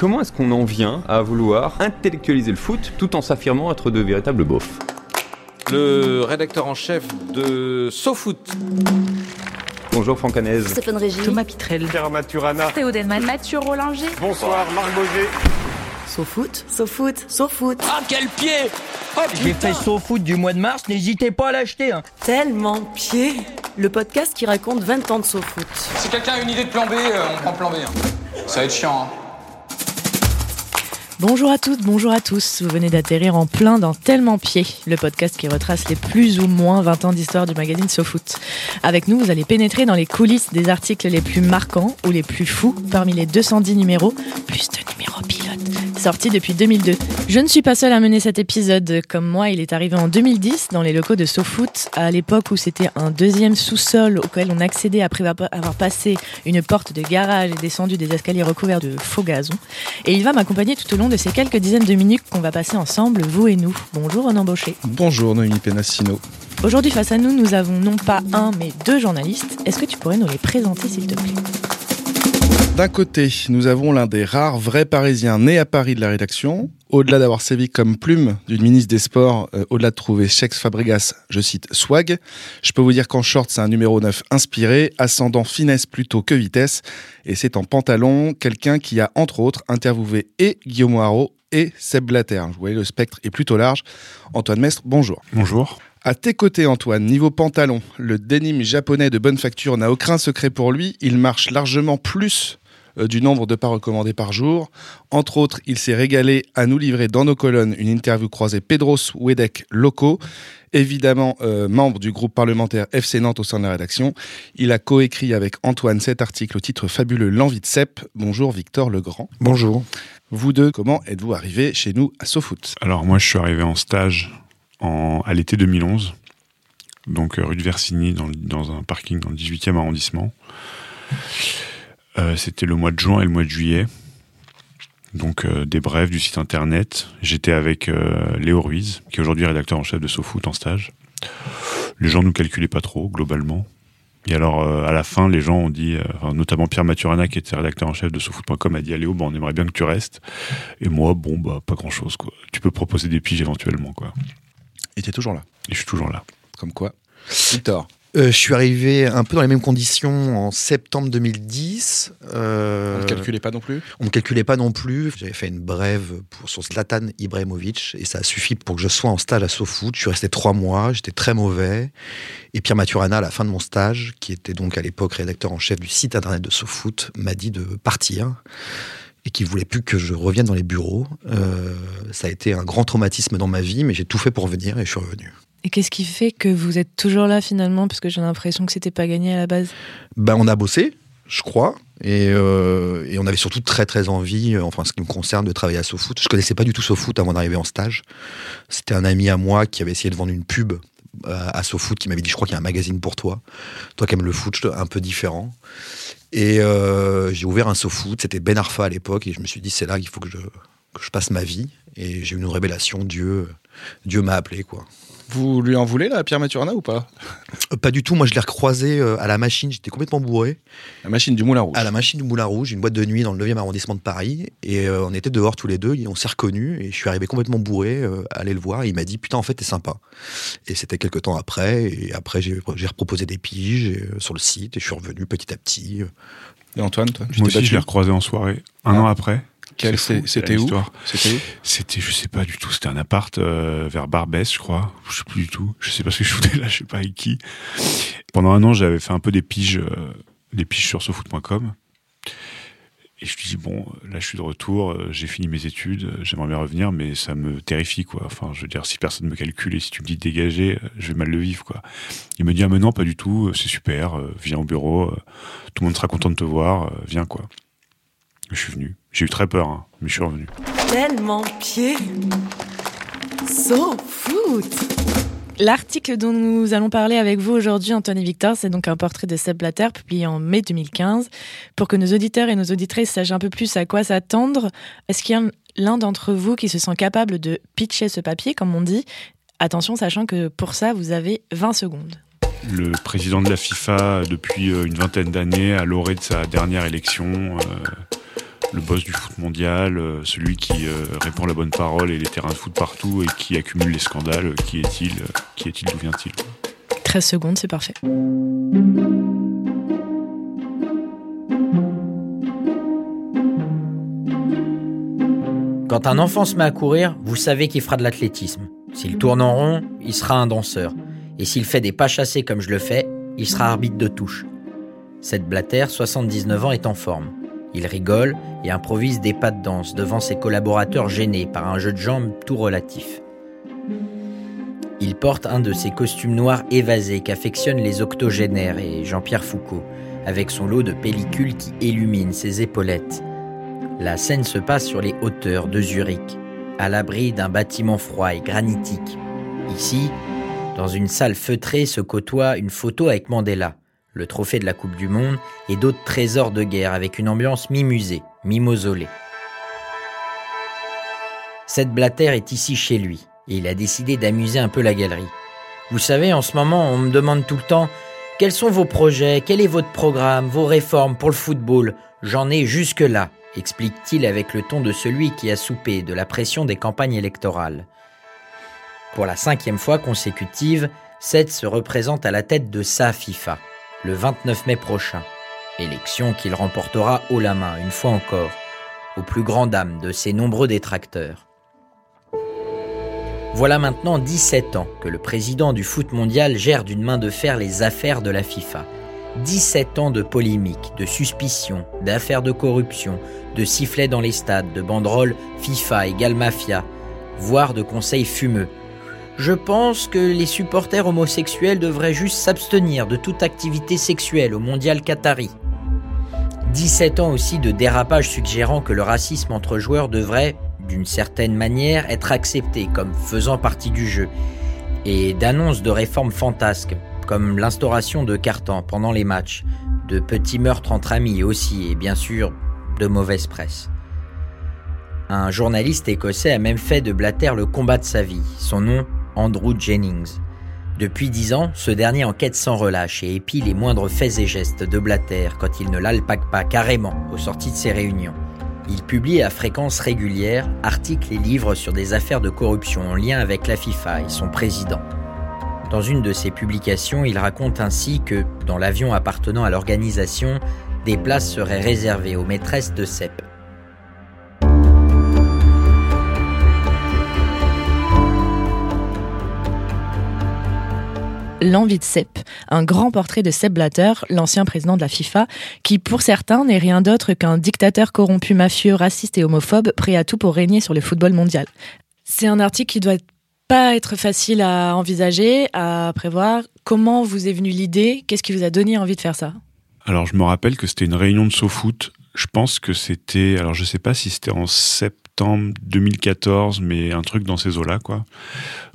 Comment est-ce qu'on en vient à vouloir intellectualiser le foot tout en s'affirmant être de véritables beaufs? Le rédacteur en chef de SoFoot. Bonjour Franck Hanez. Stéphane Régis. Thomas Pitrel. Pierre Maturana. Théo Delman. Mathieu Rollinger. Bonsoir Marc Boger. SoFoot, SoFoot, SoFoot. Ah quel pied oh, J'ai fait SoFoot du mois de mars, n'hésitez pas à l'acheter. Hein. Tellement pied Le podcast qui raconte 20 ans de SoFoot. Si quelqu'un a une idée de plan B, euh, on prend plan B. Hein. Ça va être chiant. Hein. Bonjour à toutes, bonjour à tous. Vous venez d'atterrir en plein dans Tellement Pied, le podcast qui retrace les plus ou moins 20 ans d'histoire du magazine SoFoot. Avec nous, vous allez pénétrer dans les coulisses des articles les plus marquants ou les plus fous parmi les 210 numéros, plus de numéros pilotes, sortis depuis 2002. Je ne suis pas seule à mener cet épisode. Comme moi, il est arrivé en 2010 dans les locaux de SoFoot, à l'époque où c'était un deuxième sous-sol auquel on accédait après avoir passé une porte de garage et descendu des escaliers recouverts de faux gazon. Et il va m'accompagner tout au long de ces quelques dizaines de minutes qu'on va passer ensemble, vous et nous. Bonjour Renan Baucher. Bonjour Noémie Penassino. Aujourd'hui face à nous, nous avons non pas un, mais deux journalistes. Est-ce que tu pourrais nous les présenter s'il te plaît? D'un côté, nous avons l'un des rares vrais Parisiens nés à Paris de la rédaction. Au-delà d'avoir sévi comme plume d'une ministre des Sports, euh, au-delà de trouver Chex Fabregas, je cite, swag, je peux vous dire qu'en short, c'est un numéro 9 inspiré, ascendant finesse plutôt que vitesse. Et c'est en pantalon, quelqu'un qui a, entre autres, interviewé et Guillaume Haro et Seb Blatter. Vous voyez, le spectre est plutôt large. Antoine Mestre, bonjour. Bonjour. À tes côtés, Antoine, niveau pantalon, le denim japonais de bonne facture n'a aucun secret pour lui. Il marche largement plus du nombre de pas recommandés par jour. Entre autres, il s'est régalé à nous livrer dans nos colonnes une interview croisée Pedros Wedek locaux, évidemment euh, membre du groupe parlementaire FC Nantes au sein de la rédaction. Il a coécrit avec Antoine cet article au titre fabuleux L'envie de Cep. Bonjour Victor Legrand. Bonjour. Vous deux, comment êtes-vous arrivé chez nous à SoFoot? Alors moi je suis arrivé en stage en, à l'été 2011, donc euh, rue de Versigny dans, dans un parking dans le 18e arrondissement. Euh, c'était le mois de juin et le mois de juillet. Donc euh, des brèves du site internet. J'étais avec euh, Léo Ruiz, qui est aujourd'hui rédacteur en chef de SoFoot en stage. Les gens nous calculaient pas trop, globalement. Et alors, à la fin, les gens ont dit, notamment Pierre Maturana, qui était rédacteur en chef de SoFoot.com, a dit à Léo, bah, on aimerait bien que tu restes. Et moi, bon, bah, pas grand chose, quoi. Tu peux proposer des piges éventuellement, quoi. Et es toujours là. Et je suis toujours là. Comme quoi. Victor. Euh, je suis arrivé un peu dans les mêmes conditions en septembre 2010. Euh, on ne calculait pas non plus? On ne calculait pas non plus. J'avais fait une brève pour, sur Zlatan Ibrahimovic et ça a suffi pour que je sois en stage à SoFoot. Je suis resté trois mois, j'étais très mauvais. Et Pierre Maturana, à la fin de mon stage, qui était donc à l'époque rédacteur en chef du site internet de SoFoot, m'a dit de partir et qui voulait plus que je revienne dans les bureaux. Euh, ça a été un grand traumatisme dans ma vie, mais j'ai tout fait pour venir et je suis revenu. Et qu'est-ce qui fait que vous êtes toujours là finalement? Parce que j'ai l'impression que c'était pas gagné à la base. Ben, on a bossé, je crois. Et, euh, et, on avait surtout très très envie, euh, enfin ce qui me concerne, de travailler à SoFoot. Je connaissais pas du tout SoFoot avant d'arriver en stage. C'était un ami à moi qui avait essayé de vendre une pub à SoFoot qui m'avait dit je crois qu'il y a un magazine pour toi. Toi qui aimes le foot, un peu différent. Et euh, j'ai ouvert un SoFoot, c'était Ben Arfa à l'époque, et je me suis dit c'est là qu'il faut que je, que je passe ma vie. Et j'ai eu une révélation, Dieu, Dieu m'a appelé quoi. Vous lui en voulez, là, Pierre Maturana, ou pas? Euh, Pas du tout. Moi, je l'ai recroisé euh, à la machine. J'étais complètement bourré. La machine du Moulin Rouge À la machine du Moulin Rouge, une boîte de nuit dans le 9e arrondissement de Paris. Et euh, on était dehors tous les deux. Et on s'est reconnus. Et je suis arrivé complètement bourré, à aller le voir. Et il m'a dit Putain, en fait, t'es sympa. Et c'était quelques temps après. Et après, j'ai reproposé des piges sur le site. Et je suis revenu petit à petit. Et Antoine, toi Moi aussi, je l'ai recroisé en soirée, un ah. an après. C'était où C'était je sais pas du tout. C'était un appart euh, vers Barbès, je crois. Je sais plus du tout. Je sais pas ce que je foutais là. Je sais pas avec qui. Pendant un an, j'avais fait un peu des piges, euh, des piges sur sofoot.com. Et je me dis bon, là, je suis de retour. Euh, j'ai fini mes études. J'aimerais bien revenir, mais ça me terrifie, quoi. Enfin, je veux dire, si personne me calcule et si tu me dis de dégager, je vais mal le vivre, quoi. Il me dit ah mais non, pas du tout. C'est super. viens au bureau. tout le monde sera content de te voir. viens, quoi. Je suis venu. J'ai eu très peur, hein, mais je suis revenu. Tellement pied. So foot. L'article dont nous allons parler avec vous aujourd'hui, Anthony Victor, c'est donc un portrait de Seb Blatter publié en mai 2015. Pour que nos auditeurs et nos auditrices sachent un peu plus à quoi s'attendre, est-ce qu'il y a l'un d'entre vous qui se sent capable de pitcher ce papier, comme on dit? Attention, sachant que pour ça, vous avez 20 secondes. Le président de la FIFA, depuis euh, une vingtaine d'années, à l'orée de sa dernière élection, euh, le boss du foot mondial, euh, celui qui euh, répand la bonne parole et les terrains de foot partout et qui accumule les scandales. Qui est-il euh, Qui est-il D'où vient-il? 13 secondes, c'est parfait. Quand un enfant se met à courir, vous savez qu'il fera de l'athlétisme. S'il tourne en rond, il sera un danseur. Et s'il fait des pas chassés comme je le fais, il sera arbitre de touche. Cette Blatter, 79 ans, est en forme. Il rigole et improvise des pas de danse devant ses collaborateurs gênés par un jeu de jambes tout relatif. Il porte un de ces costumes noirs évasés qu'affectionnent les octogénaires et Jean-Pierre Foucault, avec son lot de pellicules qui illuminent ses épaulettes. La scène se passe sur les hauteurs de Zurich, à l'abri d'un bâtiment froid et granitique. Ici, dans une salle feutrée se côtoie une photo avec Mandela, le trophée de la Coupe du Monde et d'autres trésors de guerre avec une ambiance mi-musée, mi-mausolée. Cette Blatter est ici chez lui et il a décidé d'amuser un peu la galerie. Vous savez, en ce moment, on me demande tout le temps quels sont vos projets, quel est votre programme, vos réformes pour le football? J'en ai jusque-là, explique-t-il avec le ton de celui qui a soupé de la pression des campagnes électorales. Pour la cinquième fois consécutive, Seth se représente à la tête de sa FIFA, le 29 mai prochain. Élection qu'il remportera haut la main, une fois encore, au plus grand dam de ses nombreux détracteurs. Voilà maintenant 17 ans que le président du foot mondial gère d'une main de fer les affaires de la FIFA. 17 ans de polémiques, de suspicions, d'affaires de corruption, de sifflets dans les stades, de banderoles FIFA égale mafia, voire de conseils fumeux. Je pense que les supporters homosexuels devraient juste s'abstenir de toute activité sexuelle au mondial qatari. 17 ans aussi de dérapages suggérant que le racisme entre joueurs devrait, d'une certaine manière, être accepté comme faisant partie du jeu, et d'annonces de réformes fantasques, comme l'instauration de cartons pendant les matchs, de petits meurtres entre amis aussi, et bien sûr, de mauvaise presse. Un journaliste écossais a même fait de Blatter le combat de sa vie. Son nom, Andrew Jennings. Depuis dix ans, ce dernier enquête sans relâche et épie les moindres faits et gestes de Blatter quand il ne l'alpague pas carrément aux sorties de ses réunions. Il publie à fréquence régulière articles et livres sur des affaires de corruption en lien avec la FIFA et son président. Dans une de ses publications, il raconte ainsi que, dans l'avion appartenant à l'organisation, des places seraient réservées aux maîtresses de CEP. L'envie de Sepp, un grand portrait de Sepp Blatter, l'ancien président de la FIFA, qui pour certains n'est rien d'autre qu'un dictateur corrompu, mafieux, raciste et homophobe, prêt à tout pour régner sur le football mondial. C'est un article qui doit pas être facile à envisager, à prévoir. Comment vous est venue l'idée? Qu'est-ce qui vous a donné envie de faire ça? Alors je me rappelle que c'était une réunion de SoFoot. Je pense que c'était, alors je sais pas si c'était en septembre 2014, mais un truc dans ces eaux-là, quoi.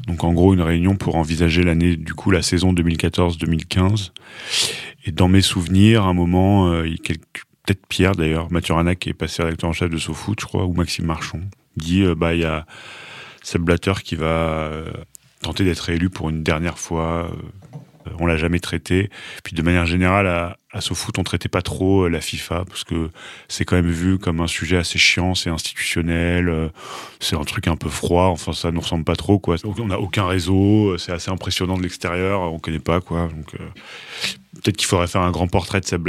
Donc en gros une réunion pour envisager l'année, du coup la saison 2014-2015. Et dans mes souvenirs, un moment, euh, peut-être Pierre d'ailleurs, Mathurana qui est passé rédacteur en chef de SoFoot, je crois, ou Maxime Marchon, dit euh, bah il y a Seb Blatter qui va euh, tenter d'être réélu pour une dernière fois. Euh, on l'a jamais traité. Puis de manière générale, à, à SoFoot, on traitait pas trop euh, la FIFA parce que c'est quand même vu comme un sujet assez chiant, c'est institutionnel, euh, c'est un truc un peu froid. Enfin, ça nous ressemble pas trop, quoi. On n'a aucun réseau, c'est assez impressionnant de l'extérieur, on connaît pas, quoi. Donc, peut-être qu'il faudrait faire un grand portrait de Seb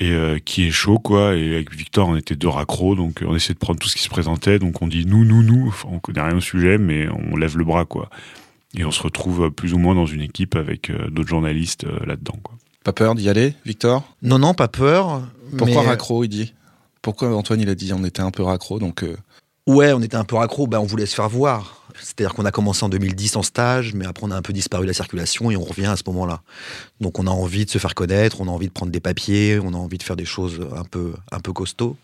et qui est chaud quoi et avec Victor on était deux raccros donc on essayait de prendre tout ce qui se présentait donc on dit nous nous nous Enfin, on connaît rien au sujet mais on lève le bras quoi et on se retrouve euh, plus ou moins dans une équipe avec euh, d'autres journalistes euh, là-dedans quoi. Pas peur d'y aller, Victor? Non, non, pas peur. Pourquoi mais- raccro, il dit? Pourquoi Antoine, il a dit on était un peu raccro, donc... euh, Ouais, on était un peu raccro, ben, on voulait se faire voir. C'est-à-dire qu'on a commencé en 2010 en stage, mais après on a un peu disparu de la circulation et on revient à ce moment-là. Donc on a envie de se faire connaître, on a envie de prendre des papiers, on a envie de faire des choses un peu, un peu costauds.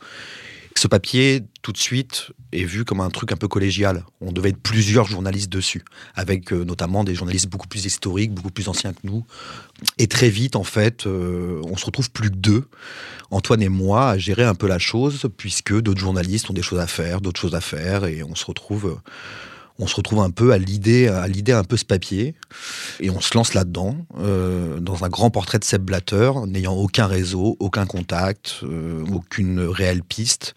Ce papier, tout de suite, est vu comme un truc un peu collégial. On devait être plusieurs journalistes dessus, avec euh, notamment des journalistes beaucoup plus historiques, beaucoup plus anciens que nous. Et très vite, en fait, euh, on se retrouve plus que deux, Antoine et moi, à gérer un peu la chose, puisque d'autres journalistes ont des choses à faire, d'autres choses à faire, et on se retrouve, euh, on se retrouve un peu à l'idée, à l'idée un peu ce papier, et on se lance là-dedans, euh, dans un grand portrait de Seb Blatter, n'ayant aucun réseau, aucun contact, euh, aucune réelle piste.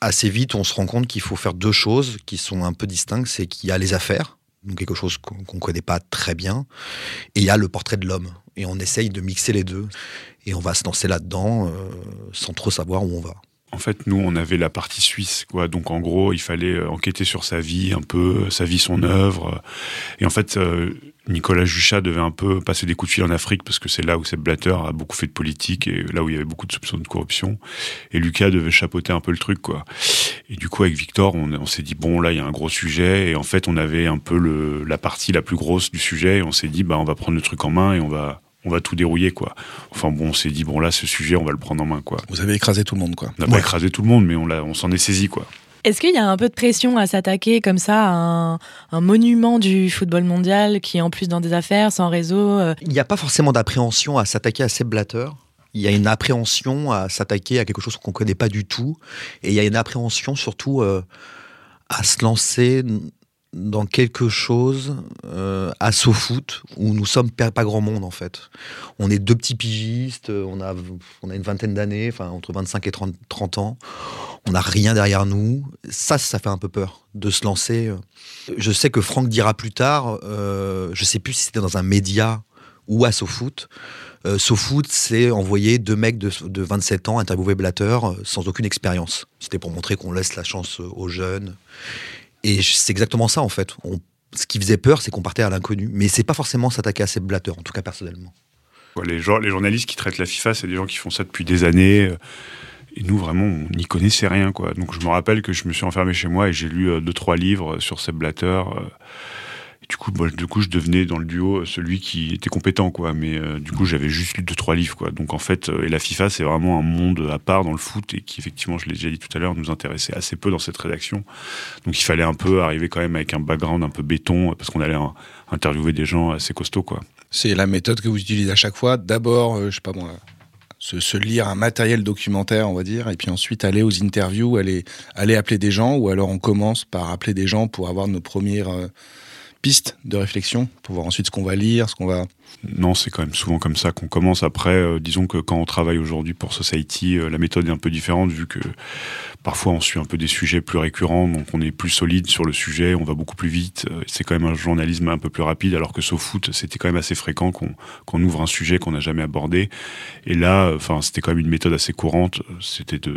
Assez vite, on se rend compte qu'il faut faire deux choses qui sont un peu distinctes, c'est qu'il y a les affaires, donc quelque chose qu'on ne connaît pas très bien, et il y a le portrait de l'homme. Et on essaye de mixer les deux, et on va se lancer là-dedans euh, sans trop savoir où on va. En fait, nous, on avait la partie suisse, quoi. Donc, en gros, il fallait euh, enquêter sur sa vie, un peu, sa vie, son œuvre. Et en fait, euh, Nicolas Juchat devait un peu passer des coups de fil en Afrique parce que c'est là où Seb Blatter a beaucoup fait de politique et là où il y avait beaucoup de soupçons de corruption. Et Lucas devait chapeauter un peu le truc, quoi. Et du coup, avec Victor, on, s'est dit bon, là, il y a un gros sujet. Et en fait, on avait un peu la partie la plus grosse du sujet. Et on s'est dit, bah, on va prendre le truc en main et on va, on va tout dérouiller, quoi. Enfin bon, on s'est dit bon, là, ce sujet, on va le prendre en main, quoi. Vous avez écrasé tout le monde, quoi. On n'a pas écrasé tout le monde, mais on, l'a- on s'en est saisi, quoi. Est-ce qu'il y a un peu de pression à s'attaquer comme ça à un, un monument du football mondial qui est en plus dans des affaires, sans réseau euh, Il n'y a pas forcément d'appréhension à s'attaquer à Seb Blatter. Il y a une appréhension à s'attaquer à quelque chose qu'on ne connaît pas du tout. Et il y a une appréhension surtout euh, à se lancer dans quelque chose euh, à SoFoot où nous sommes pas grand monde en fait. On est deux petits pigistes, on a, on a une vingtaine d'années, enfin entre 25 et 30, 30 ans. On n'a rien derrière nous. Ça, ça fait un peu peur de se lancer. Je sais que Franck dira plus tard, euh, je sais plus si c'était dans un média ou à SoFoot. Euh, SoFoot, c'est envoyer deux mecs de, de 27 ans interviewer Blatter euh, sans aucune expérience. C'était pour montrer qu'on laisse la chance aux jeunes. Et c'est exactement ça en fait. Ce qui faisait peur, c'est qu'on partait à l'inconnu. Mais c'est pas forcément s'attaquer à Seb Blatter, en tout cas personnellement. Les, les journalistes qui traitent la FIFA, c'est des gens qui font ça depuis des années. euh, Et nous, vraiment, on n'y connaissait rien. Donc, je me rappelle que je me suis enfermé chez moi et j'ai lu euh, deux, trois livres sur Seb Blatter. Du, coup, moi, du coup, je devenais dans le duo euh, celui qui était compétent. Quoi. Mais euh, du coup, j'avais juste lu deux, trois livres. Quoi. Donc, en fait, euh, et la FIFA, c'est vraiment un monde à part dans le foot et qui, effectivement, je l'ai déjà dit tout à l'heure, nous intéressait assez peu dans cette rédaction. Donc, il fallait un peu arriver quand même avec un background un peu béton parce qu'on allait interviewer des gens assez costauds. Quoi. C'est la méthode que vous utilisez à chaque fois. D'abord, euh, je sais pas moi, se, se lire un matériel documentaire, on va dire, et puis ensuite aller aux interviews, aller, aller appeler des gens, ou alors on commence par appeler des gens pour avoir nos premières pistes de réflexion, pour voir ensuite ce qu'on va lire, ce qu'on va. Non, c'est quand même souvent comme ça qu'on commence. Après, euh, disons que quand on travaille aujourd'hui pour Society, euh, la méthode est un peu différente vu que parfois on suit un peu des sujets plus récurrents, donc on est plus solide sur le sujet, on va beaucoup plus vite. euh, c'est quand même un journalisme un peu plus rapide, alors que SoFoot, c'était quand même assez fréquent qu'on qu'on ouvre un sujet qu'on n'a jamais abordé. Et là, enfin, c'était quand même une méthode assez courante. C'était de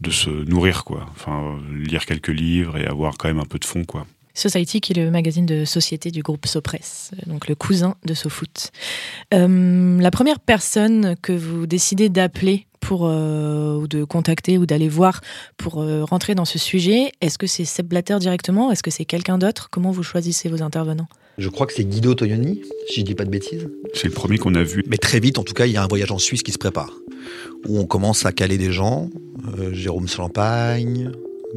de se nourrir, quoi. Enfin, lire quelques livres et avoir quand même un peu de fond, quoi. Society, qui est le magazine de société du groupe Sopress, donc le cousin de SoFoot. Euh, la première personne que vous décidez d'appeler pour euh, ou de contacter ou d'aller voir pour euh, rentrer dans ce sujet, est-ce que c'est Seb Blatter directement? Est-ce que c'est quelqu'un d'autre? Comment vous choisissez vos intervenants? Je crois que c'est Guido Tognoni, si je dis pas de bêtises. C'est le premier qu'on a vu. Mais très vite, en tout cas, il y a un voyage en Suisse qui se prépare, où on commence à caler des gens, euh, Jérôme Champagne,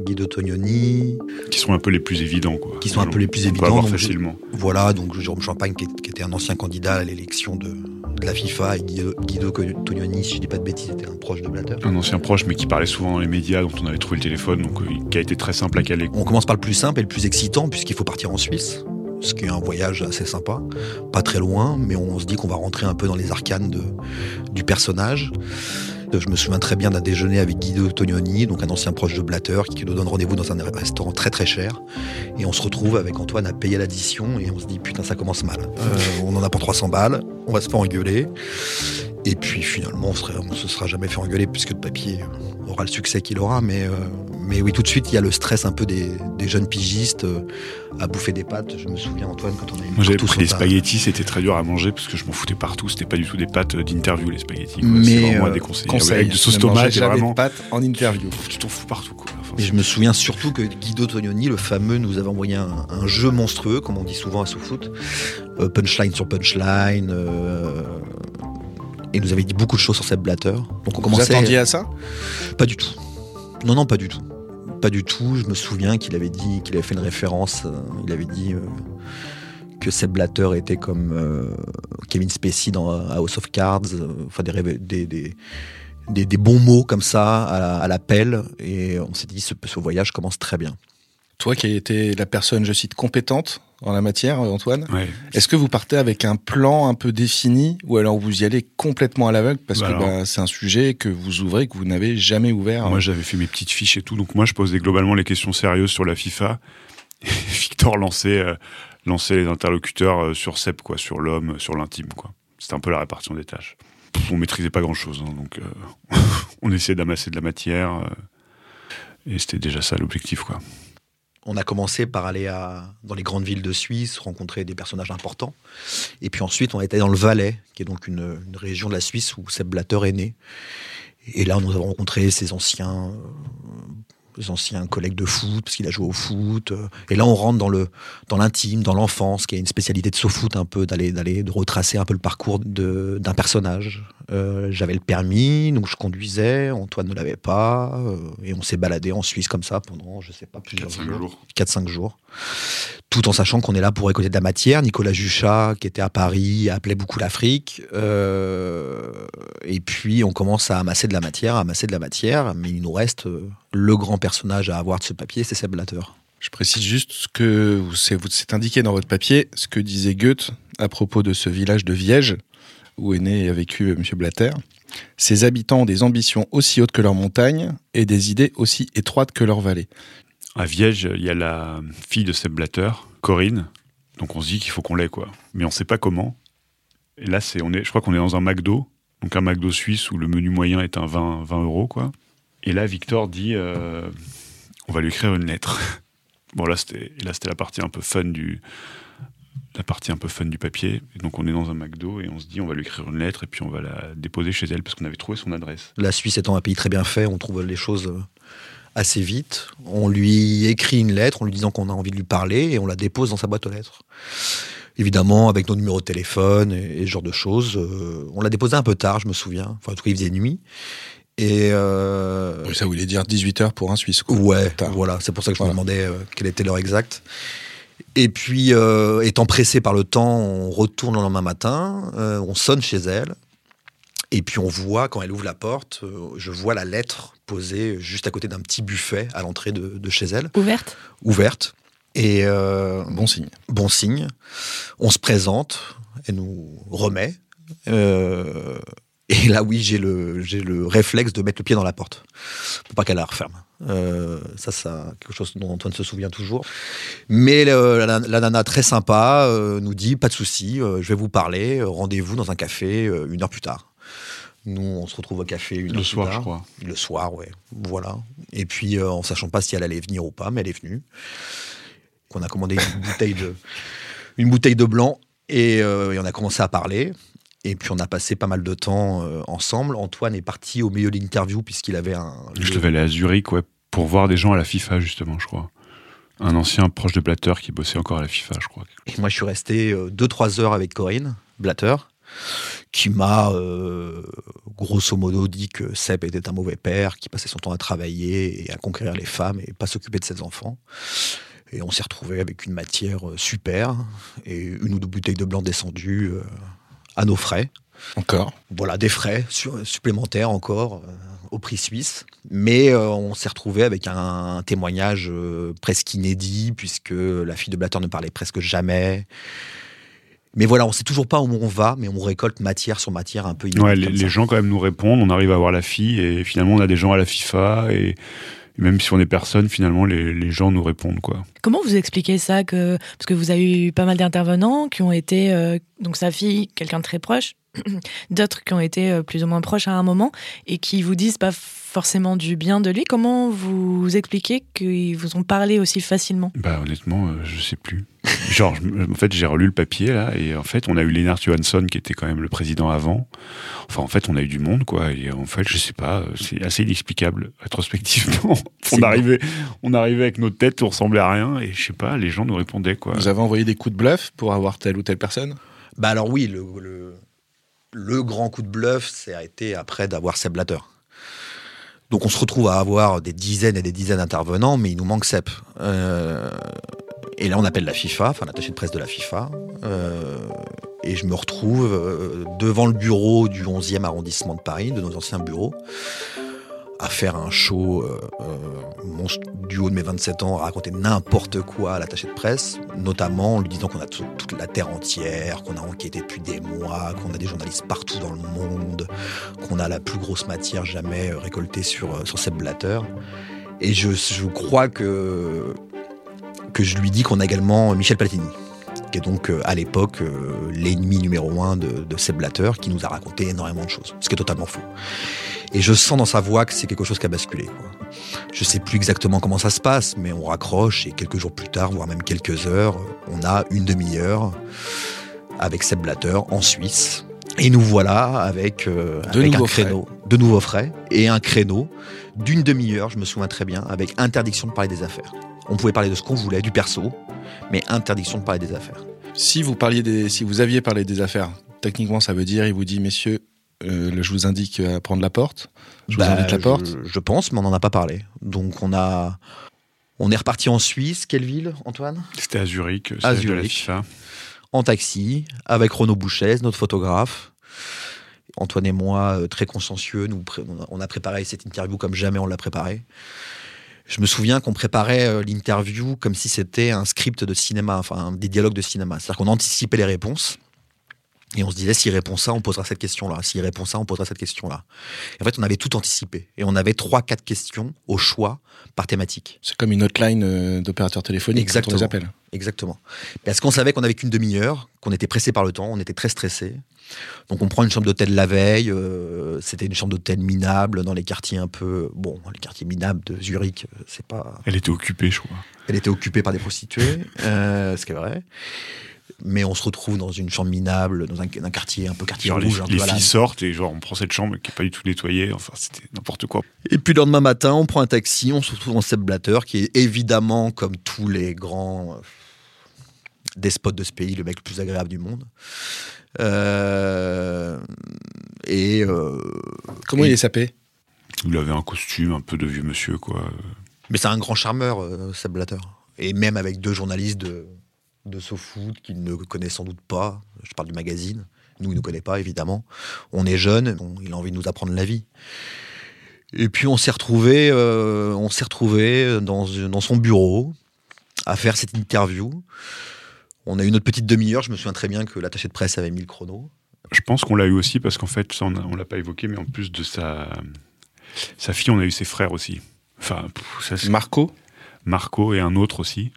Guido Tognoni, Qui sont un peu les plus évidents, quoi. qui sont un peu les plus On peut évidents. avoir donc, facilement. Voilà, donc Jérôme Champagne, qui, est- qui était un ancien candidat à l'élection de, de la FIFA, et Guido, Guido Tognoni, si je dis pas de bêtises, était un proche de Blatter. Un ancien proche, mais qui parlait souvent dans les médias, dont on avait trouvé le téléphone, donc euh, qui a été très simple à caler. On commence par le plus simple et le plus excitant, puisqu'il faut partir en Suisse, ce qui est un voyage assez sympa, pas très loin, mais on se dit qu'on va rentrer un peu dans les arcanes de, du personnage. Je me souviens très bien d'un déjeuner avec Guido Tognoni, donc un ancien proche de Blatter, qui nous donne rendez-vous dans un restaurant très très cher. Et on se retrouve avec Antoine à payer l'addition et on se dit putain ça commence mal. Euh, on en a pour 300 balles, on va se faire engueuler. Et puis finalement on, serait, on se sera jamais fait engueuler puisque le papier aura le succès qu'il aura. Mais, euh, mais oui tout de suite il y a le stress un peu des, des jeunes pigistes euh, à bouffer des pâtes. Je me souviens Antoine quand on a eu Moi j'avais pris des spaghettis, c'était très dur à manger parce que je m'en foutais partout. C'était pas du tout des pâtes d'interview les spaghettis. quoi. Mais, vraiment euh, déconseiller. conseil, avec de sauce ne tomate, jamais vraiment. de pâtes en interview. Tu t'en fous partout, quoi. Enfin, Et je me souviens surtout que Guido Tognoni, le fameux, nous avait envoyé un, un jeu monstrueux, comme on dit souvent à euh, punchline sur punchline, euh, et nous avait dit beaucoup de choses sur cette Blatter. Donc on Vous commençait. attendiez à ça? Pas du tout. Non, non, pas du tout. Pas du tout. Je me souviens qu'il avait dit, qu'il avait fait une référence. euh, il avait dit euh, que Seb Blatter était comme euh, Kevin Spacey dans House of Cards. Enfin, des, des, des, des- des bons mots comme ça à, à l'appel. Et on s'est dit, ce, ce voyage commence très bien. Toi qui as été la personne, je cite, compétente en la matière, Antoine, Ouais. est-ce que vous partez avec un plan un peu défini ou alors vous y allez complètement à l'aveugle parce Bah que alors- bah, c'est un sujet que vous ouvrez que vous n'avez jamais ouvert Moi, j'avais fait mes petites fiches et tout, donc moi, je posais globalement les questions sérieuses sur la FIFA. Et Victor lançait, euh, lançait les interlocuteurs euh, sur Seb, quoi, sur l'homme, sur l'intime, quoi. C'était un peu la répartition des tâches. Pff, on maîtrisait pas grand-chose, hein, donc euh, on essayait d'amasser de la matière. euh, et c'était déjà ça l'objectif, quoi. On a commencé par aller à, dans les grandes villes de Suisse, rencontrer des personnages importants. Et puis ensuite, on a été dans le Valais, qui est donc une, région de la Suisse où Seb Blatter est né. Et là, nous avons rencontré ses anciens, euh, anciens collègues de foot, parce qu'il a joué au foot. Et là, on rentre dans l'intime, dans l'enfance, qui est une spécialité de SoFoot, un peu d'aller d'aller de retracer un peu le parcours d'un personnage. Euh, J'avais le permis, donc je conduisais. Antoine ne l'avait pas, euh, et on s'est baladé en Suisse comme ça pendant, je sais pas, plusieurs 4-5 jours. jours. 4-5 jours. Tout en sachant qu'on est là pour récolter de la matière. Nicolas Juchat, qui était à Paris, appelait beaucoup l'Afrique. Euh, et puis, on commence à amasser de la matière, à amasser de la matière. Mais il nous reste euh, le grand personnage à avoir de ce papier, c'est Seb Blatter. Je précise juste ce que vous- c'est vous- c'est indiqué dans votre papier, ce que disait Goethe à propos de ce village de Viège, où est né et a vécu euh, M. Blatter. Ses habitants ont des ambitions aussi hautes que leurs montagnes et des idées aussi étroites que leurs vallées. À Viège, il y a la fille de Seb Blatter, Corinne. Donc on se dit qu'il faut qu'on l'ait, quoi. Mais on sait pas comment. Et là, c'est, on est, je crois qu'on est dans un McDo, donc un McDo suisse où le menu moyen est un 20, 20 euros, quoi. Et là, Victor dit, euh, on va lui écrire une lettre. bon, là, c'était la partie un peu fun du, la partie un peu fun du papier. Et donc on est dans un McDo et on se dit, on va lui écrire une lettre et puis on va la déposer chez elle parce qu'on avait trouvé son adresse. La Suisse étant un pays très bien fait, on trouve les choses euh, assez vite. On lui écrit une lettre en lui disant qu'on a envie de lui parler et on la dépose dans sa boîte aux lettres. Évidemment, avec nos numéros de téléphone et, et ce genre de choses. Euh, on l'a déposé un peu tard, je me souviens. Enfin, en tout cas, il faisait nuit. Et euh, Oui, ça voulait dire 18h pour un Suisse. quoi. Ouais, Tard. voilà, c'est pour ça que je Voilà. me demandais euh, quelle était l'heure exacte. Et puis, euh, étant pressé par le temps, on retourne le lendemain matin, euh, on sonne chez elle, et puis on voit, quand elle ouvre la porte, euh, je vois la lettre posée juste à côté d'un petit buffet à l'entrée de, de chez elle, Ouverte? Ouverte. Et euh, Bon signe. bon signe, on se présente, elle nous remet. euh, et là, oui, j'ai le, j'ai le réflexe de mettre le pied dans la porte pour pas qu'elle la referme. Euh, ça, ça, quelque chose dont Antoine se souvient toujours. Mais le- la, la nana très sympa euh, nous dit pas de souci, euh, je vais vous parler. euh, Rendez-vous dans un café euh, une heure plus tard. Nous, on se retrouve au café une Le heure soir, plus je tard. crois. Le soir, ouais. Voilà. Et puis, euh, en sachant pas si elle allait venir ou pas, mais elle est venue. Qu'on a commandé une bouteille de, une bouteille de blanc et, euh, et on a commencé à parler. Et puis, on a passé pas mal de temps euh, ensemble. Antoine est parti au milieu de l'interview puisqu'il avait un. Je devais aller à Zurich, ouais, pour voir des gens à la FIFA, justement, je crois. Un ancien proche de Blatter qui bossait encore à la FIFA, je crois. Et moi, je suis resté 2-3 heures avec Corinne Blatter, qui m'a euh, grosso modo dit que Seb était un mauvais père, qui passait son temps à travailler et à conquérir les femmes et pas s'occuper de ses enfants. Et on s'est retrouvé avec une matière euh, super et une ou deux bouteilles de blanc descendues euh, à nos frais. Encore. Voilà, des frais su- supplémentaires encore euh, au prix suisse. Mais euh, on s'est retrouvé avec un, témoignage euh, presque inédit, puisque la fille de Blatter ne parlait presque jamais. Mais voilà, on sait toujours pas où on va, mais on récolte matière sur matière un peu inédite. Ouais, les, les gens quand même nous répondent, on arrive à voir la fille et finalement on a des gens à la FIFA et même si on est personne, finalement les, gens nous répondent quoi. Comment vous expliquez ça que parce que vous avez eu pas mal d'intervenants qui ont été euh, donc sa fille, quelqu'un de très proche, d'autres qui ont été euh, plus ou moins proches à un moment et qui vous disent pas forcément du bien de lui. Comment vous expliquez qu'ils vous ont parlé aussi facilement? Bah honnêtement, euh, je sais plus. Genre, en fait, j'ai relu le papier là et en fait, on a eu Lennart Johansson qui était quand même le président avant. Enfin, en fait, on a eu du monde quoi. Et en fait, je sais pas, euh, c'est assez inexplicable rétrospectivement. On arrivait, on arrivait avec notre tête, on ressemblait à rien et je sais pas, les gens nous répondaient quoi. Vous avez envoyé des coups de bluff pour avoir telle ou telle personne? Bah alors oui, le, le, le grand coup de bluff, ça a été après d'avoir Seb Blatter. Donc on se retrouve à avoir des dizaines et des dizaines d'intervenants, mais il nous manque Seb. Euh, et là on appelle la FIFA, enfin l'attaché de presse de la FIFA, euh, et je me retrouve euh, devant le bureau du 11e arrondissement de Paris, de nos anciens bureaux, à faire un show euh, euh, du haut de mes 27 ans, à raconter n'importe quoi à l'attaché de presse, notamment en lui disant qu'on a tout- toute la terre entière, qu'on a enquêté depuis des mois, qu'on a des journalistes partout dans le monde, qu'on a la plus grosse matière jamais euh, récoltée sur, sur Sepp Blatter. Et je, crois que, que je lui dis qu'on a également Michel Platini, qui est donc à l'époque l'ennemi numéro un de, de Sepp Blatter, qui nous a raconté énormément de choses, ce qui est totalement faux. Et je sens dans sa voix que c'est quelque chose qui a basculé. Quoi. Je sais plus exactement comment ça se passe, mais on raccroche et quelques jours plus tard, voire même quelques heures, on a une demi-heure avec Sepp Blatter en Suisse. Et nous voilà avec, euh, De avec un créneau, de nouveaux frais, et un créneau d'une demi-heure, je me souviens très bien, avec interdiction de parler des affaires. On pouvait parler de ce qu'on voulait, du perso, mais interdiction de parler des affaires. Si vous parliez des, si vous aviez parlé des affaires, techniquement, ça veut dire, il vous dit, messieurs, euh, je vous indique à prendre la porte. Je vous Bah, indique la porte. Je, je pense, mais on n'en a pas parlé. Donc on a, on est reparti en Suisse. Quelle ville, Antoine? C'était à Zurich, À siège de la Zurich. FIFA. En taxi, avec Renaud Bouchez, notre photographe. Antoine et moi, euh, très consciencieux, nous, on a- préparé cette interview comme jamais on l'a préparée. Je me souviens qu'on préparait euh, l'interview comme si c'était un script de cinéma, enfin des dialogues de cinéma. C'est-à-dire qu'on anticipait les réponses. Et on se disait, s'il répond ça, on posera cette question-là. S'il répond ça, on posera cette question-là. Et en fait, on avait tout anticipé. Et on avait trois, quatre questions au choix par thématique. C'est comme une hotline euh, d'opérateur téléphonique quand on Exactement. les appelle. Exactement. Parce qu'on savait qu'on avait qu'une demi-heure, qu'on était pressé par le temps, on était très stressé. Donc on prend une chambre d'hôtel la veille. euh, C'était une chambre d'hôtel minable dans les quartiers un peu. Bon, les quartiers minables de Zurich, euh, c'est pas. Elle était occupée, je crois. Elle était occupée par des prostituées, euh, ce qui est vrai. Mais on se retrouve dans une chambre minable, dans un, un quartier un peu quartier Genre, les, rouge. un les peu la- filles sortent et genre on prend cette chambre qui est pas du tout nettoyée. Enfin, c'était n'importe quoi. Et puis le lendemain matin, on prend un taxi, on se retrouve dans Sepp Blatter, qui est évidemment, comme tous les grands despotes de ce pays, le mec le plus agréable du monde. Euh, et euh, Comment il est sapé? Il avait un costume un peu de vieux monsieur, quoi. mais c'est un grand charmeur, euh, Blatter. Et même avec deux journalistes de, de SoFoot qu'il ne connaît sans doute pas. Je parle du magazine. Nous, il ne connaît pas, évidemment. On est jeunes, on- il a envie de nous apprendre la vie. Et puis on s'est retrouvé, euh, on s'est retrouvé dans, dans son bureau à faire cette interview. On a eu notre petite demi-heure. Je me souviens très bien que l'attaché de presse avait mis le chrono. Je pense qu'on l'a eu aussi parce qu'en fait, ça, on on l'a pas évoqué, mais en plus de sa, sa fille, on a eu ses frères aussi. Enfin, ça, c'est- Marco? Marco et un autre aussi.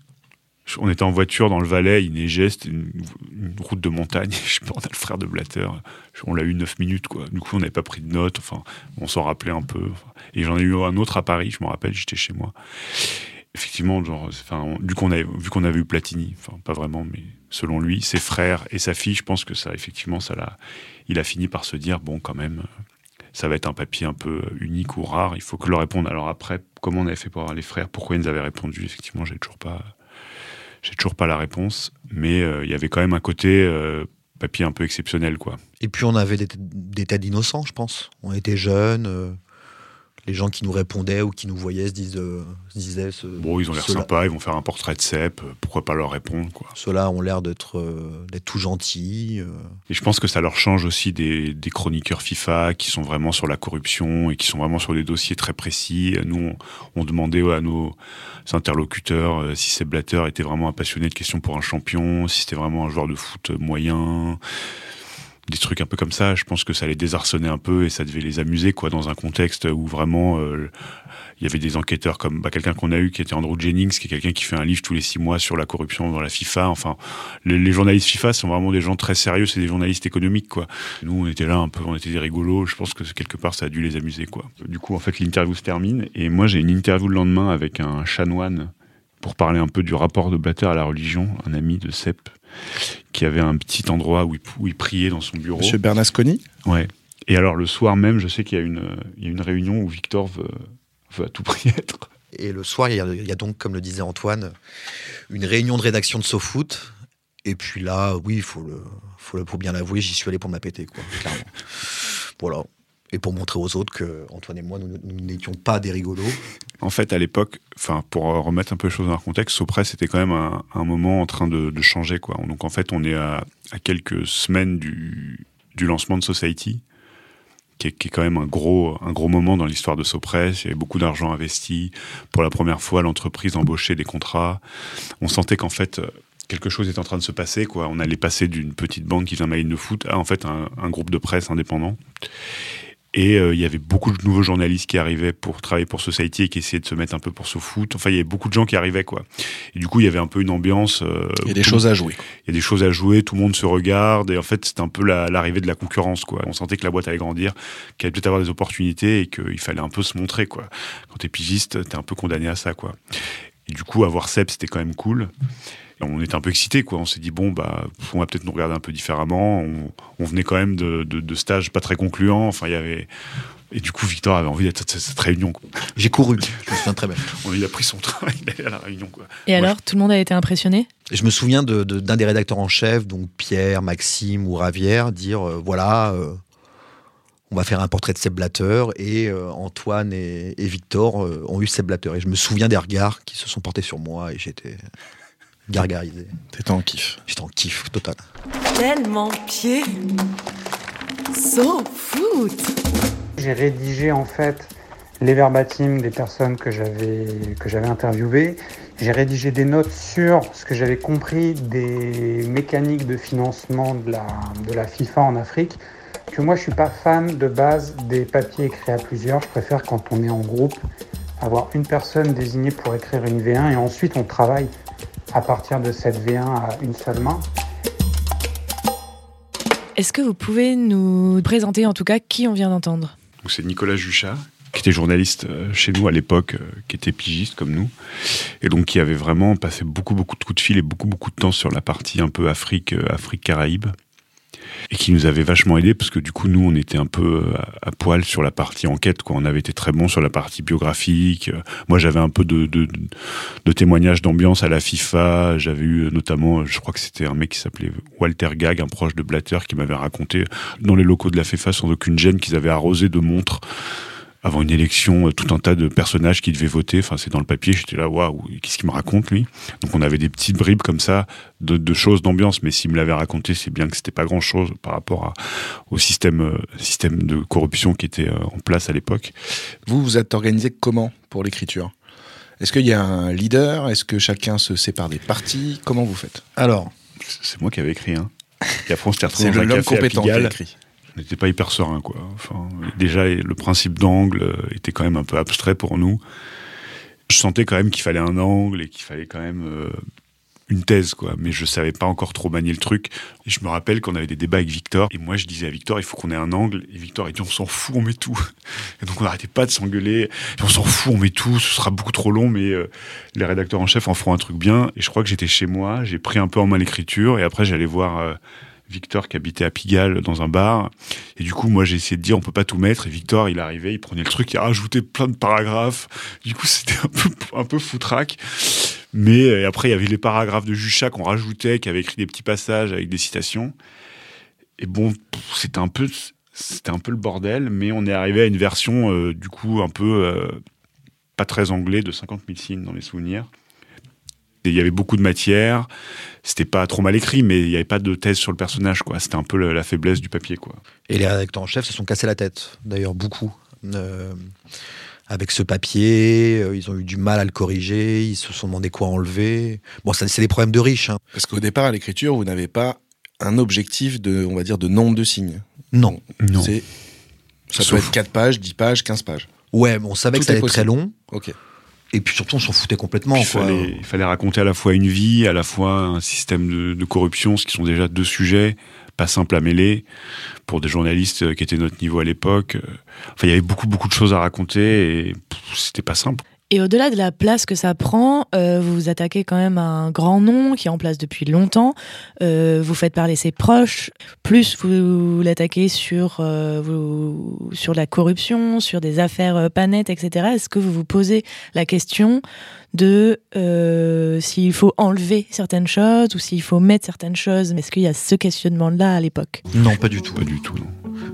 On était en voiture dans le Valais, il neigeait, c'était une, route de montagne. Je sais pas, on a le frère de Blatter. On l'a eu 9 minutes, quoi. Du coup, on n'avait pas pris de notes. Enfin, on s'en rappelait un peu. Et j'en ai eu un autre à Paris, je me rappelle, j'étais chez moi. Effectivement, genre, enfin, on- avait, vu qu'on avait eu Platini, pas vraiment, mais selon lui, ses frères et sa fille, je pense que ça, effectivement, ça l'a, il a fini par se dire, bon, quand même, ça va être un papier un peu unique ou rare, il faut que leur réponde. Alors après, comment on avait fait pour avoir les frères, pourquoi ils nous avaient répondu, effectivement, j'ai toujours pas, j'ai toujours pas la réponse, mais euh, il y avait quand même un côté euh, papier un peu exceptionnel, quoi. Et puis on avait des, des tas d'innocents, je pense. On était jeunes. Les gens qui nous répondaient ou qui nous voyaient se, disent, euh, se disaient. Ce, Bon, ils ont l'air sympas, ils vont faire un portrait de Cep, euh, pourquoi pas leur répondre, quoi. Ceux-là ont l'air d'être euh, tout gentils. euh. Et je pense que ça leur change aussi des, des chroniqueurs FIFA qui sont vraiment sur la corruption et qui sont vraiment sur des dossiers très précis. Nous, on, on demandait à nos interlocuteurs si ces Blatter était vraiment un passionné de questions pour un champion, si c'était vraiment un joueur de foot moyen, des trucs un peu comme ça. Je pense que ça les désarçonnait un peu et ça devait les amuser, quoi, dans un contexte où vraiment euh, il y avait des enquêteurs comme bah, quelqu'un qu'on a eu qui était Andrew Jennings, qui est quelqu'un qui fait un livre tous les six mois sur la corruption dans la FIFA. Enfin, les, les journalistes FIFA sont vraiment des gens très sérieux, c'est des journalistes économiques, quoi. Nous, on était là un peu, on était des rigolos. Je pense que quelque part, ça a dû les amuser, quoi. Du coup, en fait, l'interview se termine et moi, j'ai une interview le lendemain avec un chanoine pour parler un peu du rapport de Blatter à la religion, un ami de Sepp qui avait un petit endroit où il, où il priait dans son bureau. Monsieur Bernasconi? Ouais. Et alors le soir même, je sais qu'il y a une, il y a une réunion où Victor veut, veut à tout prix être. Et le soir, il y, a, il y a donc, comme le disait Antoine, une réunion de rédaction de SoFoot. Et puis là, oui, il faut le, faut le, faut bien l'avouer, j'y suis allé pour m'appéter, quoi, clairement. voilà. Et pour montrer aux autres que Antoine et moi, nous n'étions pas des rigolos. En fait, à l'époque, pour remettre un peu les choses dans leur contexte, Sopress c'était quand même un, moment en train de, changer, quoi. Donc en fait, on est à, quelques semaines du, lancement de Society. qui est, quand même un gros, un gros moment dans l'histoire de Sopress. Il y avait beaucoup d'argent investi. Pour la première fois, l'entreprise embauchait des contrats. On sentait qu'en fait, quelque chose était en train de se passer. Quoi. On allait passer d'une petite banque qui faisait un magazine de foot à en fait un groupe de presse indépendant. Et euh, il y avait beaucoup de nouveaux journalistes qui arrivaient pour travailler pour Society et qui essayaient de se mettre un peu pour ce foot. Enfin, il y avait beaucoup de gens qui arrivaient, quoi. Et du coup, il y avait un peu une ambiance. euh, Il y a des choses à jouer. Il y a des choses à jouer, tout le monde se regarde. Et en fait, c'était un peu la- l'arrivée de la concurrence, quoi. On sentait que la boîte allait grandir, qu'elle allait peut-être avoir des opportunités et qu'il fallait un peu se montrer, quoi. Quand t'es pigiste, t'es un peu condamné à ça, quoi. Du coup, avoir Seb, c'était quand même cool. On était un peu excités, quoi. On s'est dit, bon, bah, on va peut-être nous regarder un peu différemment. On, on venait quand même de, de, de stages pas très concluants. Enfin, il y avait. Et du coup, Victor avait envie d'être à cette, réunion. J'ai couru, je me souviens très bien. On- Il a pris son train, il est allé à la réunion, quoi. Et alors, tout le monde a été impressionné? Et je me souviens de- de- d'un des rédacteurs en chef, donc Pierre, Maxime ou Ravière, dire euh, voilà, euh, on va faire un portrait de Seb Blatter et euh, Antoine et, et Victor euh, ont eu Seb Blatter. Et je me souviens des regards qui se sont portés sur moi et j'étais gargarisé. T'étais en kiff. J'étais en kiff total. Tellement pied. So foot. J'ai rédigé en fait les verbatims des personnes que j'avais que j'avais interviewées. J'ai rédigé des notes sur ce que j'avais compris des mécaniques de financement de la, de la FIFA en Afrique. Que moi, je suis pas fan de base des papiers écrits à plusieurs. Je préfère quand on est en groupe avoir une personne désignée pour écrire une V1 et ensuite on travaille à partir de cette V1 à une seule main. Est-ce que vous pouvez nous présenter en tout cas qui on vient d'entendre? C'est Nicolas Juchat, qui était journaliste euh, chez nous à l'époque, euh, qui était pigiste comme nous, et donc qui avait vraiment passé beaucoup beaucoup de coups de fil et beaucoup beaucoup de temps sur la partie un peu Afrique, euh, Afrique Caraïbe, et qui nous avait vachement aidé parce que du coup nous on était un peu euh, à, poil sur la partie enquête, quoi. On avait été très bon sur la partie biographique. Moi j'avais un peu de, de, de- témoignages d'ambiance à la FIFA. J'avais eu notamment, je crois que c'était un mec qui s'appelait Walter Gag, un proche de Blatter, qui m'avait raconté dans les locaux de la FIFA sans aucune gêne qu'ils avaient arrosé de montres avant une élection, euh, tout un tas de personnages qui devaient voter. Enfin, c'est dans le papier. J'étais là, waouh, qu'est-ce qu'il me raconte lui? Donc, on avait des petites bribes comme ça de, de choses d'ambiance. Mais s'il me l'avait raconté, c'est bien que c'était pas grand-chose par rapport à, au système, euh, système de corruption qui était euh, en place à l'époque. Vous, vous êtes organisé comment pour l'écriture? Est-ce qu'il y a un leader? Est-ce que chacun se sépare des parties Comment vous faites? Alors, c'est moi qui avais écrit. Hein. Et après, on s'était retrouvé C'est dans un l'homme café à compétent qui a écrit. N'était pas hyper serein, quoi. Enfin, déjà, le principe d'angle euh, était quand même un peu abstrait pour nous. Je sentais quand même qu'il fallait un angle et qu'il fallait quand même euh, une thèse, quoi. Mais je savais pas encore trop manier le truc. Et je me rappelle qu'on avait des débats avec Victor. Et moi, je disais à Victor, il faut qu'on ait un angle. Et Victor, il dit, on s'en fout, on met tout. Et donc, on n'arrêtait pas de s'engueuler. On s'en fout, on met tout. Ce sera beaucoup trop long, mais euh, les rédacteurs en chef en feront un truc bien. Et je crois que j'étais chez moi. J'ai pris un peu en main l'écriture. Et après, j'allais voir. Victor qui habitait à Pigalle dans un bar. Et du coup, moi, j'ai essayé de dire on peut pas tout mettre. Et Victor, il arrivait, il prenait le truc, il rajoutait plein de paragraphes. Du coup, c'était un peu, un peu foutraque. Mais euh, après, il y avait les paragraphes de Juchat qu'on rajoutait, qui avait écrit des petits passages avec des citations. Et bon, c'était un peu, c'était un peu le bordel, mais on est arrivé à une version, euh, du coup, un peu euh, pas très anglais, de 50 000 signes dans les souvenirs. Il y avait beaucoup de matière. C'était pas trop mal écrit, mais il n'y avait pas de thèse sur le personnage, quoi. C'était un peu la faiblesse du papier, quoi. Et les rédacteurs en chef se sont cassés la tête, d'ailleurs beaucoup. Euh, avec ce papier, euh, ils ont eu du mal à le corriger, ils se sont demandé quoi enlever. Bon, ça, c'est des problèmes de riches. hein. Parce qu'au départ, à l'écriture, vous n'avez pas un objectif de, on va dire, de nombre de signes. Non. Non. C'est, ça Sauf- peut être 4 pages, 10 pages, 15 pages. Ouais, mais on savait Tout que ça allait être très long. Ok. Et puis surtout, on s'en foutait complètement. Puis il, fallait, il fallait raconter à la fois une vie, à la fois un système de, de corruption, ce qui sont déjà deux sujets pas simples à mêler pour des journalistes euh, qui étaient notre niveau à l'époque. Euh, Enfin, il y avait beaucoup, beaucoup de choses à raconter et c'était pas simple. Et au-delà de la place que ça prend, euh, vous vous attaquez quand même à un grand nom qui est en place depuis longtemps. Euh, vous faites parler ses proches. Plus vous l'attaquez sur, euh, vous- sur la corruption, sur des affaires euh, pas nettes, etc. Est-ce que vous vous posez la question de euh, s'il faut enlever certaines choses ou s'il faut mettre certaines choses? Est-ce qu'il y a ce questionnement-là à l'époque? Non, pas du tout. Pas du tout, non.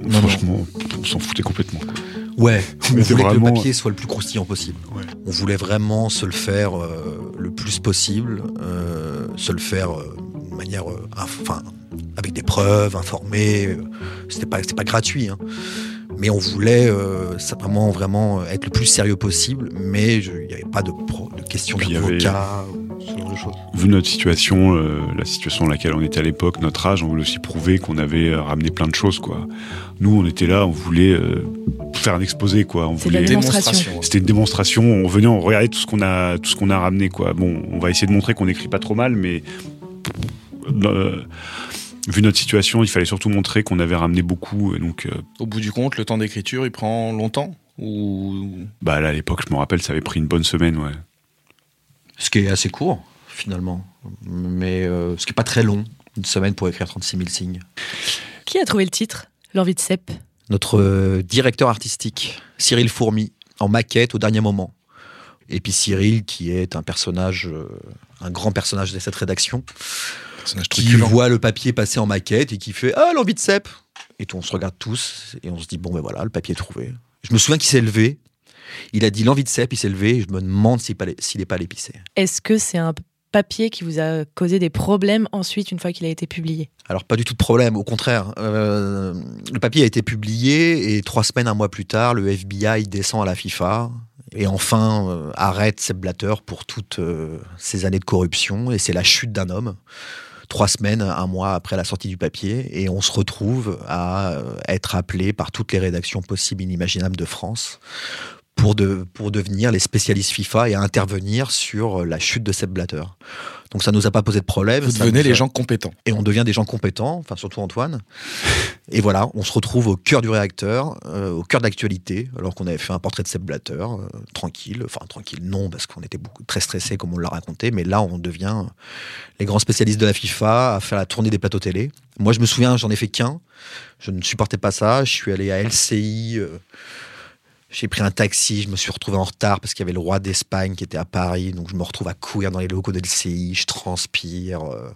Non, Franchement, on s'en foutait complètement. quoi. Ouais, On voulait que le vraiment- papier soit le plus croustillant possible. Ouais. On voulait vraiment se le faire euh, le plus possible, euh, se le faire euh, de manière, enfin, avec des preuves, informé. euh, C'était pas, pas gratuit. hein. Mais on voulait euh, simplement vraiment être le plus sérieux possible, mais il n'y avait pas de, pro- de question d'avocat, ce genre de choses. Vu notre situation, euh, la situation dans laquelle on était à l'époque, notre âge, on voulait aussi prouver qu'on avait euh, ramené plein de choses, quoi. Nous, on était là, on voulait euh, faire un exposé, quoi. On voulait- démonstration. C'était une démonstration. On venait, on regardait tout ce qu'on a, tout ce qu'on a ramené, quoi. Bon, on va essayer de montrer qu'on n'écrit pas trop mal, mais euh, vu notre situation, il fallait surtout montrer qu'on avait ramené beaucoup. Et donc, euh, Au bout du compte, le temps d'écriture, il prend longtemps ou bah là, à l'époque, je me rappelle, ça avait pris une bonne semaine, ouais. Ce qui est assez court, finalement, mais euh, ce qui n'est pas très long, une semaine pour écrire 36 000 signes. Qui a trouvé le titre? L'envie de cep Notre euh, directeur artistique, Cyril Fourmi, en maquette au dernier moment. Et puis Cyril, qui est un personnage, euh, un grand personnage de cette rédaction, personnage qui truculent. voit le papier passer en maquette et qui fait Ah, l'envie de cep Et tout, on se regarde tous et on se dit Bon, ben voilà, le papier est trouvé. Je me souviens qu'il s'est levé. Il a dit l'envie de cep, il s'est levé et je me demande s'il n'est pas, l'épicé. Est-ce que c'est un papier qui vous a causé des problèmes ensuite une fois qu'il a été publié? Alors pas du tout de problème, au contraire. Euh, le papier a été publié et trois semaines, un mois plus tard, le FBI descend à la FIFA et enfin euh, arrête Sepp Blatter pour toutes euh, ces années de corruption et c'est la chute d'un homme. Trois semaines, un mois après la sortie du papier et on se retrouve à euh, être appelé par toutes les rédactions possibles et inimaginables de France pour, de, pour devenir les spécialistes FIFA et à intervenir sur la chute de Sepp Blatter. Donc ça nous a pas posé de problème. Vous devenez les gens compétents. et on devient des gens compétents, enfin surtout Antoine. Et voilà, on se retrouve au cœur du réacteur, euh, au cœur d'actualité, alors qu'on avait fait un portrait de Sepp Blatter, euh, tranquille, enfin tranquille, non, parce qu'on était beaucoup, très stressés comme on l'a raconté, mais là on devient les grands spécialistes de la FIFA à faire la tournée des plateaux télé. Moi je me souviens, j'en ai fait qu'un, je ne supportais pas ça, je suis allé à LCI. euh, j'ai pris un taxi, je me suis retrouvé en retard parce qu'il y avait le roi d'Espagne qui était à Paris, donc je me retrouve à courir dans les locaux de LCI, je transpire. euh,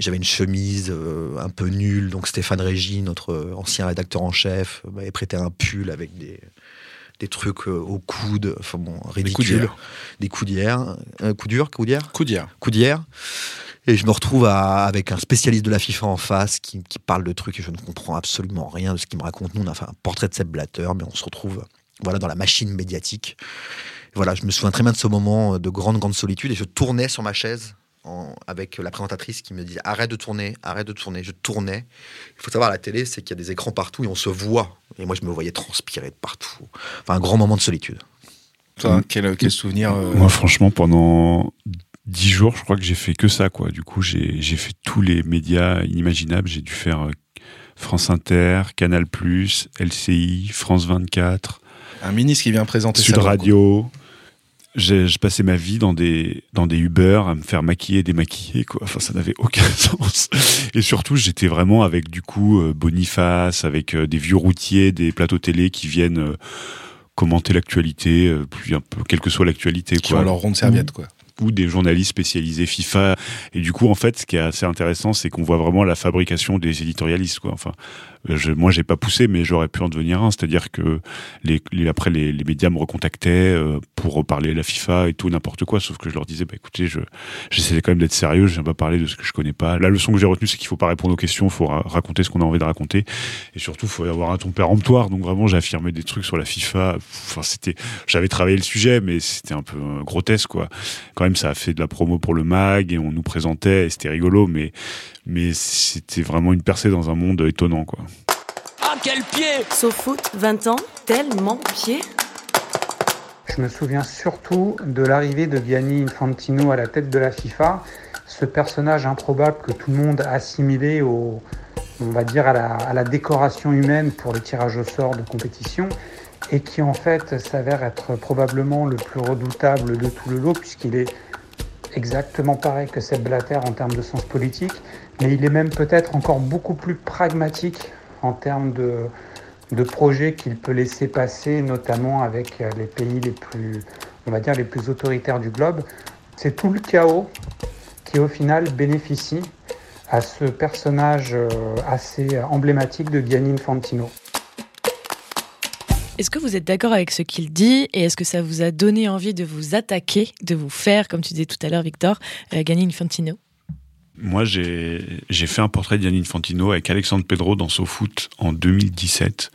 j'avais une chemise euh, un peu nulle, donc Stéphane Régis, notre euh, ancien rédacteur en chef, m'avait prêté un pull avec des, des trucs euh, au coude, enfin bon, ridicule. coudières. Des coudières. Coups durs, coudières Coudière. Coudières. Et je me retrouve à- avec un spécialiste de la FIFA en face qui, qui parle de trucs et je ne comprends absolument rien de ce qu'il me raconte. Nous, on a fait un portrait de Sepp Blatter, mais on se retrouve voilà, dans la machine médiatique. Voilà, je me souviens très bien de ce moment de grande, grande solitude et je tournais sur ma chaise en- avec la présentatrice qui me disait arrête de tourner, arrête de tourner. Je tournais. Il faut savoir, à la télé, c'est qu'il y a des écrans partout et on se voit. Et moi, je me voyais transpirer de partout. Enfin, un grand moment de solitude. Toi, Mm. quel, quel souvenir euh, Moi, franchement, pendant dix jours, je crois que j'ai fait que ça, quoi. Du coup, j'ai j'ai fait tous les médias inimaginables. J'ai dû faire euh, France Inter, Canal+, LCI, France 24, Un ministre qui vient présenter Sud sa Radio. J'ai- Je passais ma vie dans des, dans des Uber à me faire maquiller et démaquiller, quoi. Enfin, ça n'avait aucun sens. Et surtout, j'étais vraiment avec, du coup, euh, Boniface, avec euh, des vieux routiers, des plateaux télé qui viennent euh, commenter l'actualité, puis un peu, quelle que soit l'actualité, Qui quoi. ont leur ronde serviette, quoi. Ou des journalistes spécialisés FIFA. Et du coup, en fait, ce qui est assez intéressant, c'est qu'on voit vraiment la fabrication des éditorialistes, quoi. Enfin, je, moi, j'ai pas poussé, mais j'aurais pu en devenir un. C'est-à-dire que les, les- après, les, les médias me recontactaient euh, pour reparler de la FIFA et tout, n'importe quoi. Sauf que je leur disais, bah, écoutez, je, j'essaie quand même d'être sérieux, je viens pas parler de ce que je connais pas. La leçon que j'ai retenue, c'est qu'il faut pas répondre aux questions, il faut ra- raconter ce qu'on a envie de raconter. Et surtout, il faut avoir un ton péremptoire. Donc vraiment, j'ai affirmé des trucs sur la FIFA. Enfin, c'était, j'avais travaillé le sujet, mais c'était un peu euh, grotesque, quoi. Quand même, ça a fait de la promo pour le mag et on nous présentait et c'était rigolo, mais, mais c'était vraiment une percée dans un monde étonnant, quoi. Ah, quel pied! Sofoot, 20 ans, tellement pied. Je me souviens surtout de l'arrivée de Gianni Infantino à la tête de la FIFA, ce personnage improbable que tout le monde a assimilé au, on va dire à la, à la décoration humaine pour le tirage au sort de compétition et qui en fait s'avère être probablement le plus redoutable de tout le lot puisqu'il est exactement pareil que Sepp Blatter en termes de sens politique, mais il est même peut-être encore beaucoup plus pragmatique en termes de, de projets qu'il peut laisser passer, notamment avec euh, les pays les plus, on va dire, les plus autoritaires du globe. C'est tout le chaos qui, au final, bénéficie à ce personnage euh, assez emblématique de Gianni Infantino. Est-ce que vous êtes d'accord avec ce qu'il dit et est-ce que ça vous a donné envie de vous attaquer, de vous faire, comme tu disais tout à l'heure, Victor, euh, Gianni Infantino? Moi, j'ai fait un portrait de Infantino avec Alexandre Pedro dans SoFoot en 2017.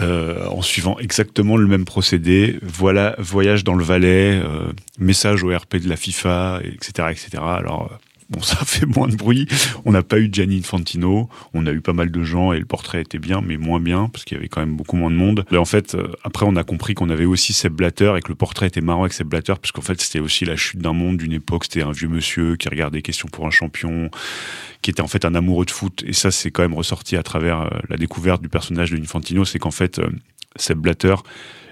Euh, en suivant exactement le même procédé. Voilà, voyage dans le Valais, euh, message au RP de la FIFA, etc., etc. Alors, bon, ça fait moins de bruit. On n'a pas eu Gianni Infantino. On a eu pas mal de gens et le portrait était bien, mais moins bien parce qu'il y avait quand même beaucoup moins de monde. Et en fait, euh, après, on a compris qu'on avait aussi Seb Blatter et que le portrait était marrant avec Seb Blatter parce qu'en fait, c'était aussi la chute d'un monde d'une époque. C'était un vieux monsieur qui regardait Question pour un champion, qui était en fait un amoureux de foot. Et ça, c'est quand même ressorti à travers euh, la découverte du personnage de Infantino. C'est qu'en fait, euh, Seb Blatter,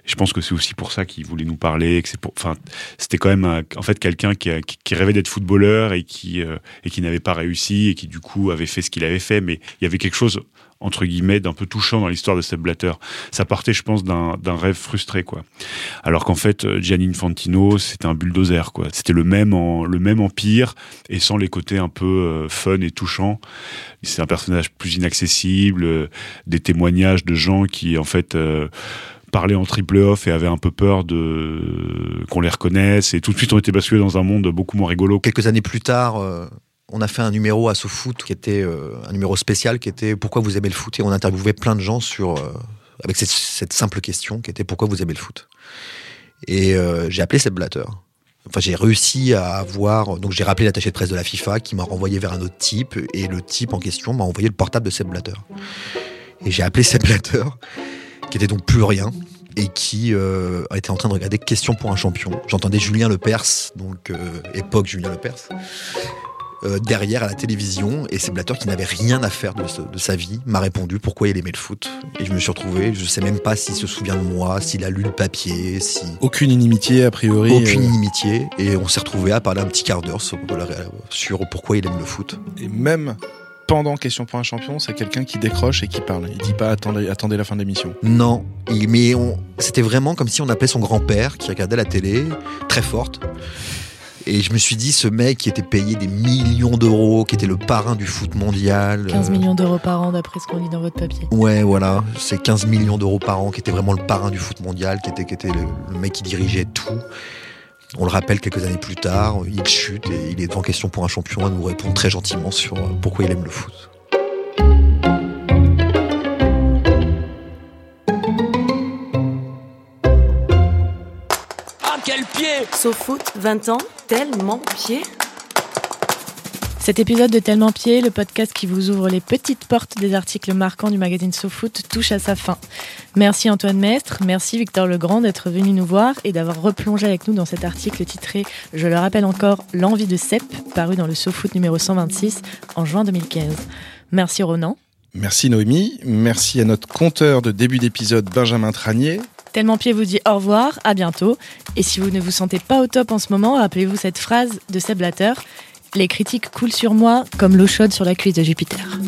je pense que c'est aussi pour ça qu'il voulait nous parler. Que pour, enfin, c'était quand même en fait quelqu'un qui, rêvait d'être footballeur et qui euh, qui n'avait pas réussi et qui du coup avait fait ce qu'il avait fait. Mais il y avait quelque chose entre guillemets d'un peu touchant dans l'histoire de Seb Blatter. Ça partait, je pense, d'un rêve frustré, quoi. Alors qu'en fait, euh, Gianni Infantino, c'était un bulldozer. C'était le même le même empire et sans les côtés un peu euh, fun et touchants. C'est un personnage plus inaccessible, des témoignages de gens qui, en fait, parlaient en triple off et avaient un peu peur de qu'on les reconnaisse et tout de suite on était basculé dans un monde beaucoup moins rigolo. Quelques années plus tard, euh, on a fait un numéro à SoFoot qui était euh, un numéro spécial qui était Pourquoi vous aimez le foot? Et on interviewait plein de gens sur, euh, avec cette, cette simple question qui était Pourquoi vous aimez le foot? Et j'ai appelé Seb Blatter. Enfin, j'ai réussi à avoir. Donc, j'ai rappelé l'attaché de presse de la FIFA qui m'a renvoyé vers un autre type. Et le type en question m'a envoyé le portable de Seb Blatter. Et j'ai appelé Seb Blatter, qui était donc plus rien, et qui euh, était en train de regarder Question pour un champion. J'entendais Julien Lepers, donc euh, époque Julien Lepers, euh, derrière à la télévision, et c'est Blatter qui n'avait rien à faire de, ce- de sa vie m'a répondu pourquoi il aimait le foot. Et je me suis retrouvé, je sais même pas s'il se souvient de moi, s'il a lu le papier, si Aucune inimitié, a priori. aucune euh, inimitié, et on s'est retrouvé à parler un petit quart d'heure sur, sur pourquoi il aime le foot. Et même pendant Question pour un champion, c'est quelqu'un qui décroche et qui parle. Il dit pas attendez, attendez la fin de l'émission. Non, mais on- c'était vraiment comme si on appelait son grand-père qui regardait la télé, très forte. Et je me suis dit, ce mec qui était payé des millions d'euros, qui était le parrain du foot mondial. 15 euh, millions d'euros par an d'après ce qu'on lit dans votre papier. Ouais, voilà, c'est 15 millions d'euros par an, qui était vraiment le parrain du foot mondial, qui était, qui était le, le mec qui dirigeait tout. On le rappelle quelques années plus tard, il chute et il est devant question pour un champion à nous répondre très gentiment sur euh, pourquoi il aime le foot. Ah, quel pied SoFoot, 20 ans, tellement pied Cet épisode de Tellement Pied, le podcast qui vous ouvre les petites portes des articles marquants du magazine SoFoot, touche à sa fin. Merci Antoine Mestre, merci Victor Legrand d'être venu nous voir et d'avoir replongé avec nous dans cet article titré, je le rappelle encore, L'envie de Cep, paru dans le SoFoot numéro 126 en juin 2015. Merci Ronan. Merci Noémie, merci à notre compteur de début d'épisode Benjamin Tranier. Tellement Pied vous dit au revoir, à bientôt. Et si vous ne vous sentez pas au top en ce moment, rappelez-vous cette phrase de Seb Blatter les critiques coulent sur moi comme l'eau chaude sur la cuisse de Jupiter.